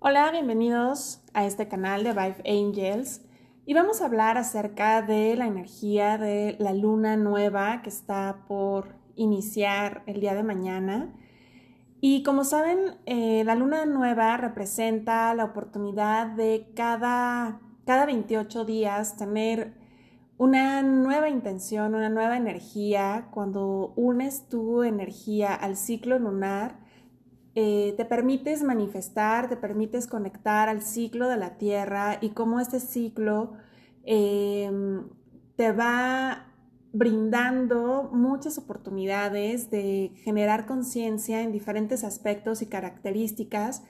Hola, bienvenidos a este canal de Vive Angels y vamos a hablar acerca de la energía de la luna nueva que está por iniciar el día de mañana. Y como saben, eh, la luna nueva representa la oportunidad de cada, cada 28 días tener una nueva intención, una nueva energía. Cuando unes tu energía al ciclo lunar, eh, te permites manifestar, te permites conectar al ciclo de la Tierra y cómo este ciclo em, te va brindando muchas oportunidades de generar conciencia en diferentes aspectos y características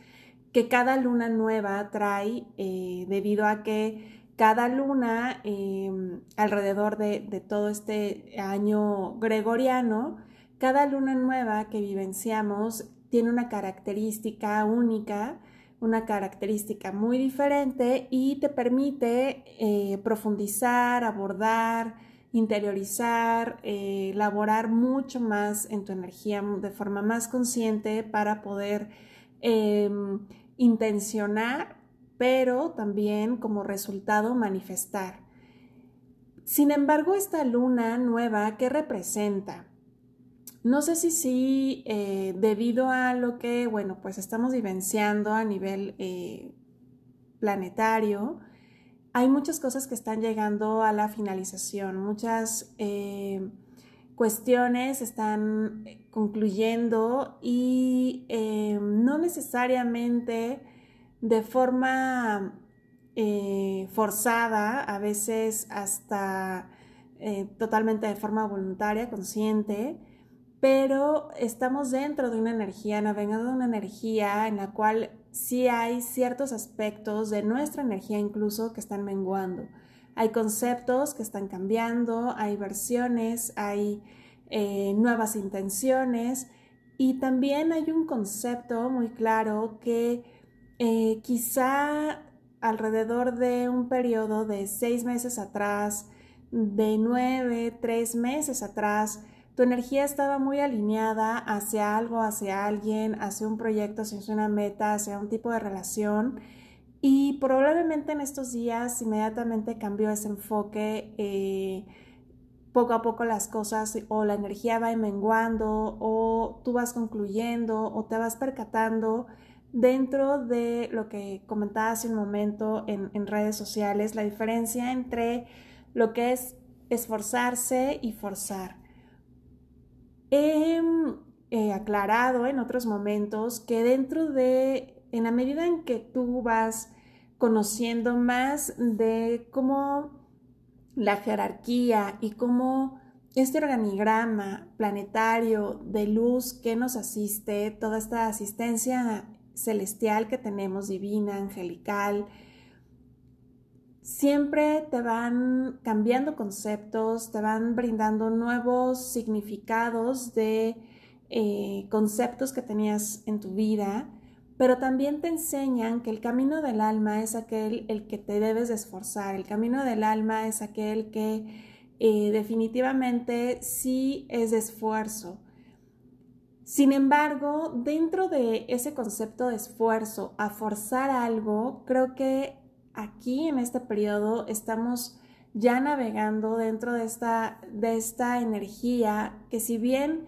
que cada luna nueva trae eh, debido a que cada luna em, alrededor de, de todo este año gregoriano, cada luna nueva que vivenciamos tiene una característica única, una característica muy diferente y te permite eh, profundizar, abordar, interiorizar, eh, elaborar mucho más en tu energía de forma más consciente para poder em, intencionar, pero también como resultado manifestar. Sin embargo, esta luna nueva, ¿qué representa? No sé si sí, eh, debido a lo que, bueno, pues estamos vivenciando a nivel eh, planetario, hay muchas cosas que están llegando a la finalización, muchas eh, cuestiones están concluyendo y no necesariamente de forma forzada, a veces hasta totalmente de forma voluntaria, consciente, pero estamos dentro de una energía, navegando de una energía en la cual sí hay ciertos aspectos de nuestra energía incluso que están menguando. Hay conceptos que están cambiando, hay versiones, hay eh, nuevas intenciones y también hay un concepto muy claro que eh, quizá alrededor de un periodo de seis meses atrás, de nueve, tres meses atrás, tu energía estaba muy alineada hacia algo, hacia alguien, hacia un proyecto, hacia una meta, hacia un tipo de relación. Y probablemente en estos días inmediatamente cambió ese enfoque. Eh, poco a poco las cosas o la energía va menguando o tú vas concluyendo o te vas percatando dentro de lo que comentaba hace un momento en, en redes sociales, la diferencia entre lo que es esforzarse y forzar. He aclarado en otros momentos que dentro de, en la medida en que tú vas conociendo más de cómo la jerarquía y cómo este organigrama planetario de luz que nos asiste, toda esta asistencia celestial que tenemos, divina, angelical, siempre te van cambiando conceptos, te van brindando nuevos significados de eh, conceptos que tenías en tu vida, pero también te enseñan que el camino del alma es aquel el que te debes de esforzar, el camino del alma es aquel que eh, definitivamente sí es esfuerzo. Sin embargo, dentro de ese concepto de esfuerzo, a forzar algo, creo que aquí en este periodo estamos ya navegando dentro de esta, de esta energía que si bien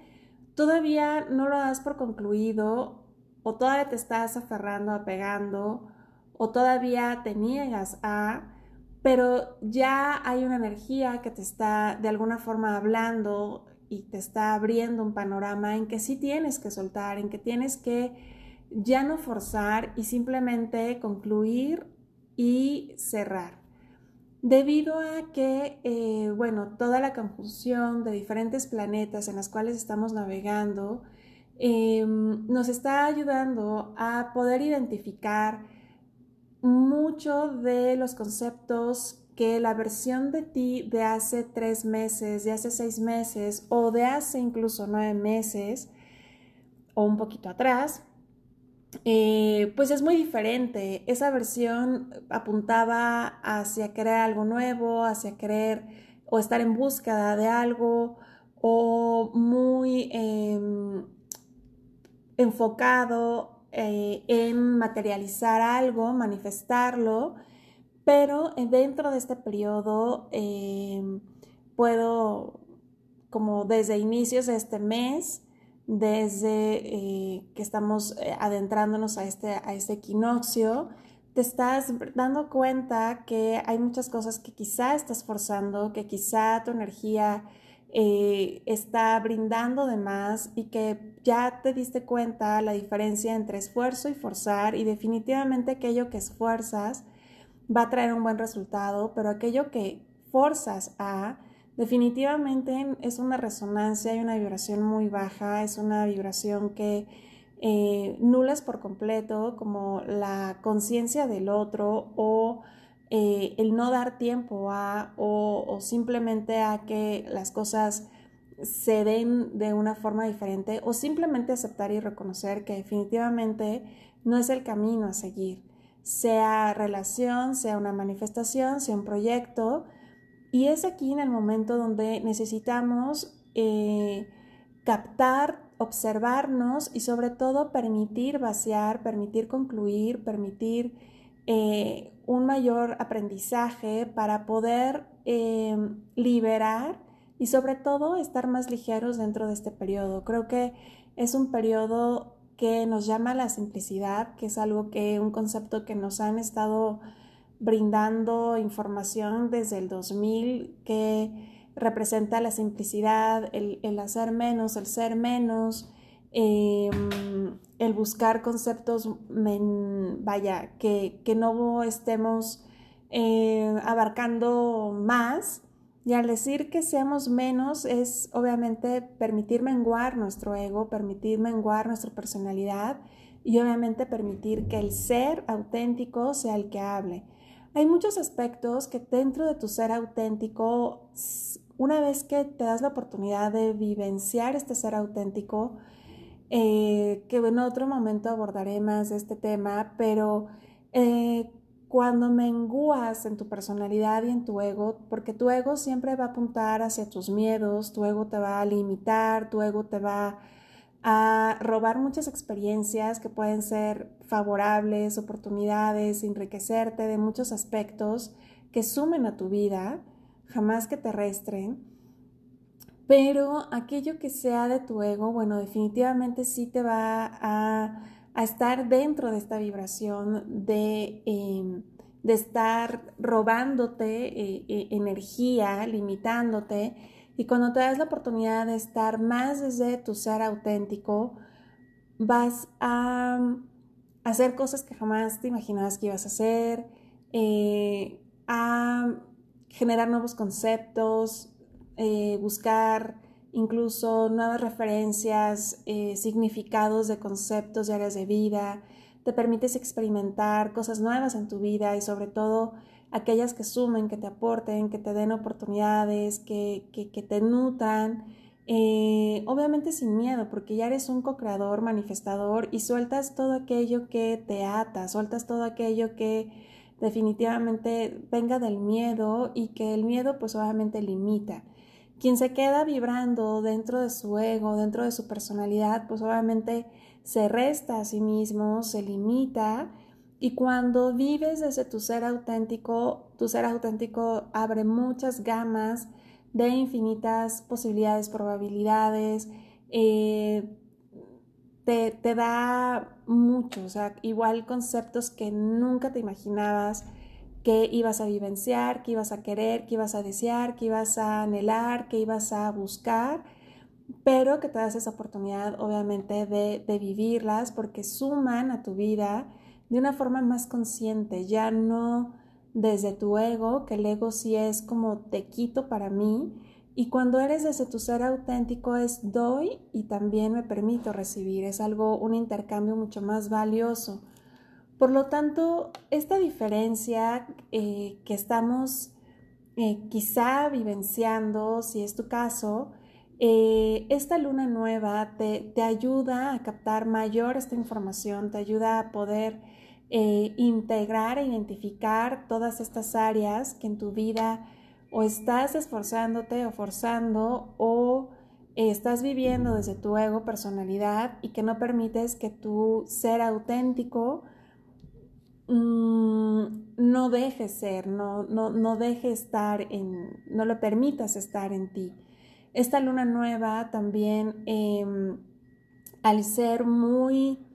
todavía no lo das por concluido o todavía te estás aferrando, apegando o todavía te niegas a, pero ya hay una energía que te está de alguna forma hablando y te está abriendo un panorama en que sí tienes que soltar, en que tienes que ya no forzar y simplemente concluir y cerrar. Debido a que, eh, bueno, toda la conjunción de diferentes planetas en las cuales estamos navegando em, nos está ayudando a poder identificar mucho de los conceptos que la versión de ti de hace tres meses, de hace seis meses o de hace incluso nueve meses o un poquito atrás, eh, pues es muy diferente. Esa versión apuntaba hacia querer algo nuevo, hacia querer o estar en búsqueda de algo o muy em, enfocado eh, en materializar algo, manifestarlo, pero dentro de este periodo em, puedo, como desde inicios de este mes, desde eh, que estamos eh, adentrándonos a este, a este equinoccio, te estás dando cuenta que hay muchas cosas que quizá estás forzando, que quizá tu energía eh, está brindando de más y que ya te diste cuenta la diferencia entre esfuerzo y forzar y definitivamente aquello que esfuerzas va a traer un buen resultado, pero aquello que forzas a definitivamente es una resonancia y una vibración muy baja, es una vibración que eh, nulas por completo, como la conciencia del otro o eh, el no dar tiempo a o, simplemente a que las cosas se den de una forma diferente o simplemente aceptar y reconocer que definitivamente no es el camino a seguir, sea relación, sea una manifestación, sea un proyecto. Y es aquí en el momento donde necesitamos eh, captar, observarnos y sobre todo permitir vaciar, permitir concluir, permitir eh, un mayor aprendizaje para poder eh, liberar y sobre todo estar más ligeros dentro de este periodo. Creo que es un periodo que nos llama a la simplicidad, que es algo que, un concepto que nos han estado brindando información desde el 2000, que representa la simplicidad, el, el hacer menos, el ser menos, Em, el buscar conceptos, vaya, que, no estemos eh, abarcando más. Y al decir que seamos menos es obviamente permitir menguar nuestro ego, permitir menguar nuestra personalidad y obviamente permitir que el ser auténtico sea el que hable. Hay muchos aspectos que dentro de tu ser auténtico, una vez que te das la oportunidad de vivenciar este ser auténtico, eh, que en otro momento abordaré más este tema, pero eh, cuando menguas en tu personalidad y en tu ego, porque tu ego siempre va a apuntar hacia tus miedos, tu ego te va a limitar, tu ego te va a robar muchas experiencias que pueden ser favorables, oportunidades, enriquecerte de muchos aspectos que sumen a tu vida, jamás que te restren pero aquello que sea de tu ego, bueno, definitivamente sí te va a, estar dentro de esta vibración de, em, estar robándote eh, eh, energía, limitándote. Y cuando te das la oportunidad de estar más desde tu ser auténtico, vas a hacer cosas que jamás te imaginabas que ibas a hacer, eh, a generar nuevos conceptos, eh, buscar incluso nuevas referencias, eh, significados de conceptos de áreas de vida, te permites experimentar cosas nuevas en tu vida y sobre todo aquellas que sumen, que te aporten, que te den oportunidades, que, te nutran, eh, obviamente sin miedo, porque ya eres un co-creador, manifestador y sueltas todo aquello que te ata, sueltas todo aquello que definitivamente venga del miedo y que el miedo pues obviamente limita. Quien se queda vibrando dentro de su ego, dentro de su personalidad, pues obviamente se resta a sí mismo, se limita y cuando vives desde tu ser auténtico, tu ser auténtico abre muchas gamas de infinitas posibilidades, probabilidades, eh, te, te, da mucho, o sea, igual conceptos que nunca te imaginabas, que ibas a vivenciar, que ibas a querer, que ibas a desear, que ibas a anhelar, que ibas a buscar, pero que te das esa oportunidad obviamente de, de vivirlas porque suman a tu vida de una forma más consciente, ya no desde tu ego, que el ego sí es como te quito para mí, y cuando eres desde tu ser auténtico es doy y también me permito recibir, es algo, un intercambio mucho más valioso. Por lo tanto, esta diferencia eh, que estamos eh, quizá vivenciando, si es tu caso, eh, esta luna nueva te, ayuda a captar mayor esta información, te ayuda a poder integrar e identificar todas estas áreas que en tu vida o estás esforzándote o forzando o estás viviendo desde tu ego, personalidad y que no permites que tu ser auténtico mm, no deje ser, no, no, no deje estar en, no le permitas estar en ti. Esta luna nueva también, em, al ser muy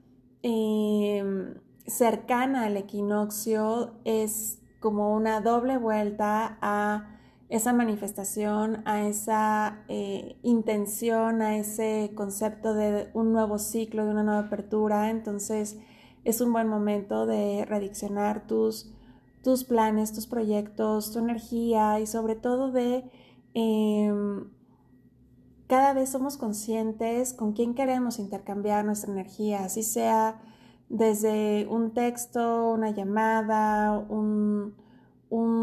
em, cercana al equinoccio, es como una doble vuelta a esa manifestación, a esa eh, intención, a ese concepto de un nuevo ciclo, de una nueva apertura. Entonces es un buen momento de rediccionar tus, tus planes, tus proyectos, tu energía y sobre todo de em, cada vez somos conscientes con quién queremos intercambiar nuestra energía, así sea desde un texto, una llamada, un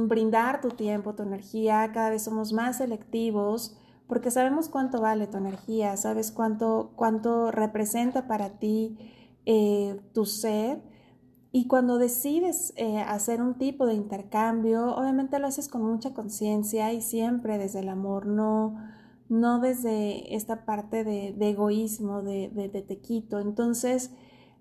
brindar tu tiempo, tu energía, cada vez somos más selectivos porque sabemos cuánto vale tu energía, sabes cuánto, cuánto representa para ti eh, tu ser. Y cuando decides eh, hacer un tipo de intercambio, obviamente lo haces con mucha conciencia y siempre desde el amor, no, no desde esta parte de, egoísmo, de, de, te quito. Entonces,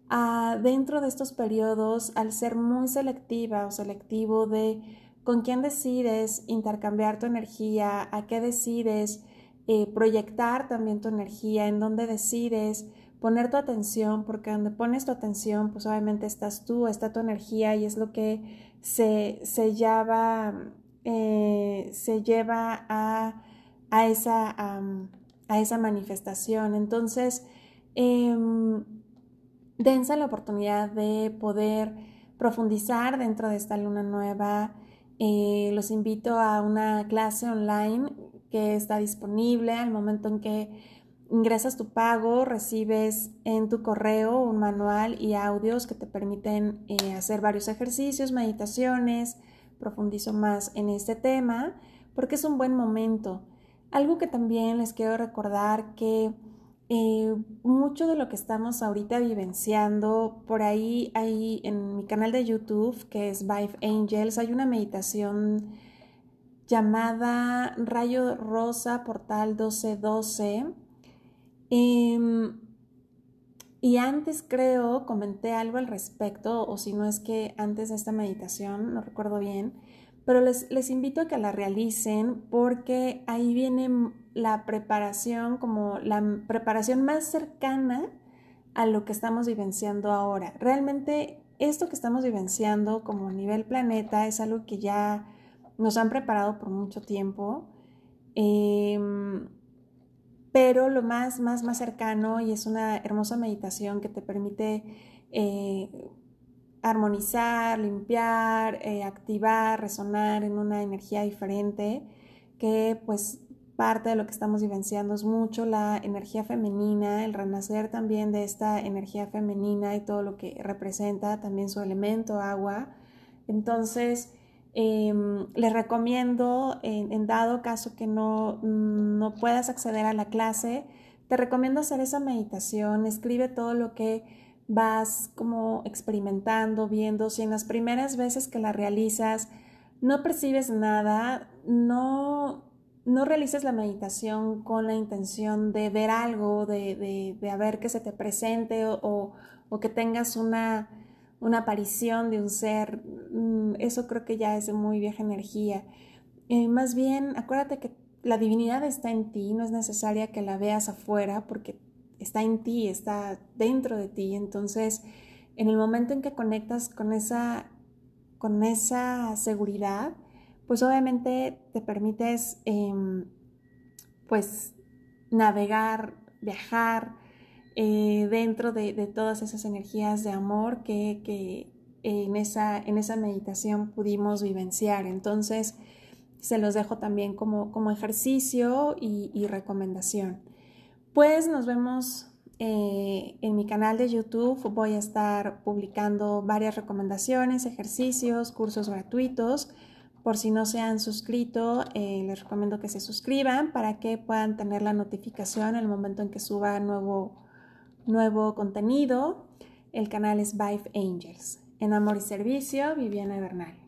ah, dentro de estos periodos, al ser muy selectiva o selectivo de con quién decides intercambiar tu energía, a qué decides eh, proyectar también tu energía, en dónde decides poner tu atención, porque donde pones tu atención, pues obviamente estás tú, está tu energía y es lo que se, se lleva, eh, se lleva a, a esa, a esa manifestación. Entonces, eh, dense la oportunidad de poder profundizar dentro de esta luna nueva, eh, los invito a una clase online que está disponible al momento en que ingresas tu pago, recibes en tu correo un manual y audios que te permiten eh, hacer varios ejercicios, meditaciones, profundizo más en este tema porque es un buen momento. Algo que también les quiero recordar que eh, mucho de lo que estamos ahorita vivenciando, por ahí, ahí en mi canal de YouTube, que es Vive Angels, hay una meditación llamada Rayo Rosa Portal 1212. Em, y antes creo, comenté algo al respecto, o si no es que antes de esta meditación, no recuerdo bien, pero les, les, invito a que la realicen porque ahí viene la preparación, como la preparación más cercana a lo que estamos vivenciando ahora. Realmente esto que estamos vivenciando como nivel planeta es algo que ya nos han preparado por mucho tiempo, em, pero lo más, más, más cercano y es una hermosa meditación que te permite eh, armonizar, limpiar, eh, activar, resonar en una energía diferente que pues parte de lo que estamos vivenciando es mucho la energía femenina, el renacer también de esta energía femenina y todo lo que representa también su elemento agua. Entonces, em, les recomiendo, en, dado caso que no, no puedas acceder a la clase, te recomiendo hacer esa meditación, escribe todo lo que vas como experimentando, viendo, si en las primeras veces que la realizas no percibes nada, no, no realices la meditación con la intención de ver algo, de, de, de ver que se te presente o, o, que tengas una, una, aparición de un ser, mm, eso creo que ya es muy vieja energía. Eh, más bien, acuérdate que la divinidad está en ti, no es necesaria que la veas afuera porque está en ti, está dentro de ti. Entonces, en el momento en que conectas con esa, con esa seguridad, pues obviamente te permites em, pues navegar, viajar eh, dentro de, todas esas energías de amor que, en, esa, en esa meditación pudimos vivenciar. Entonces, se los dejo también como, como ejercicio y recomendación. Pues nos vemos eh, en mi canal de YouTube. Voy a estar publicando varias recomendaciones, ejercicios, cursos gratuitos. Por si no se han suscrito, eh, les recomiendo que se suscriban para que puedan tener la notificación el momento en que suba nuevo, nuevo contenido. El canal es Vive Angels. En Amor y Servicio, Viviana Bernal.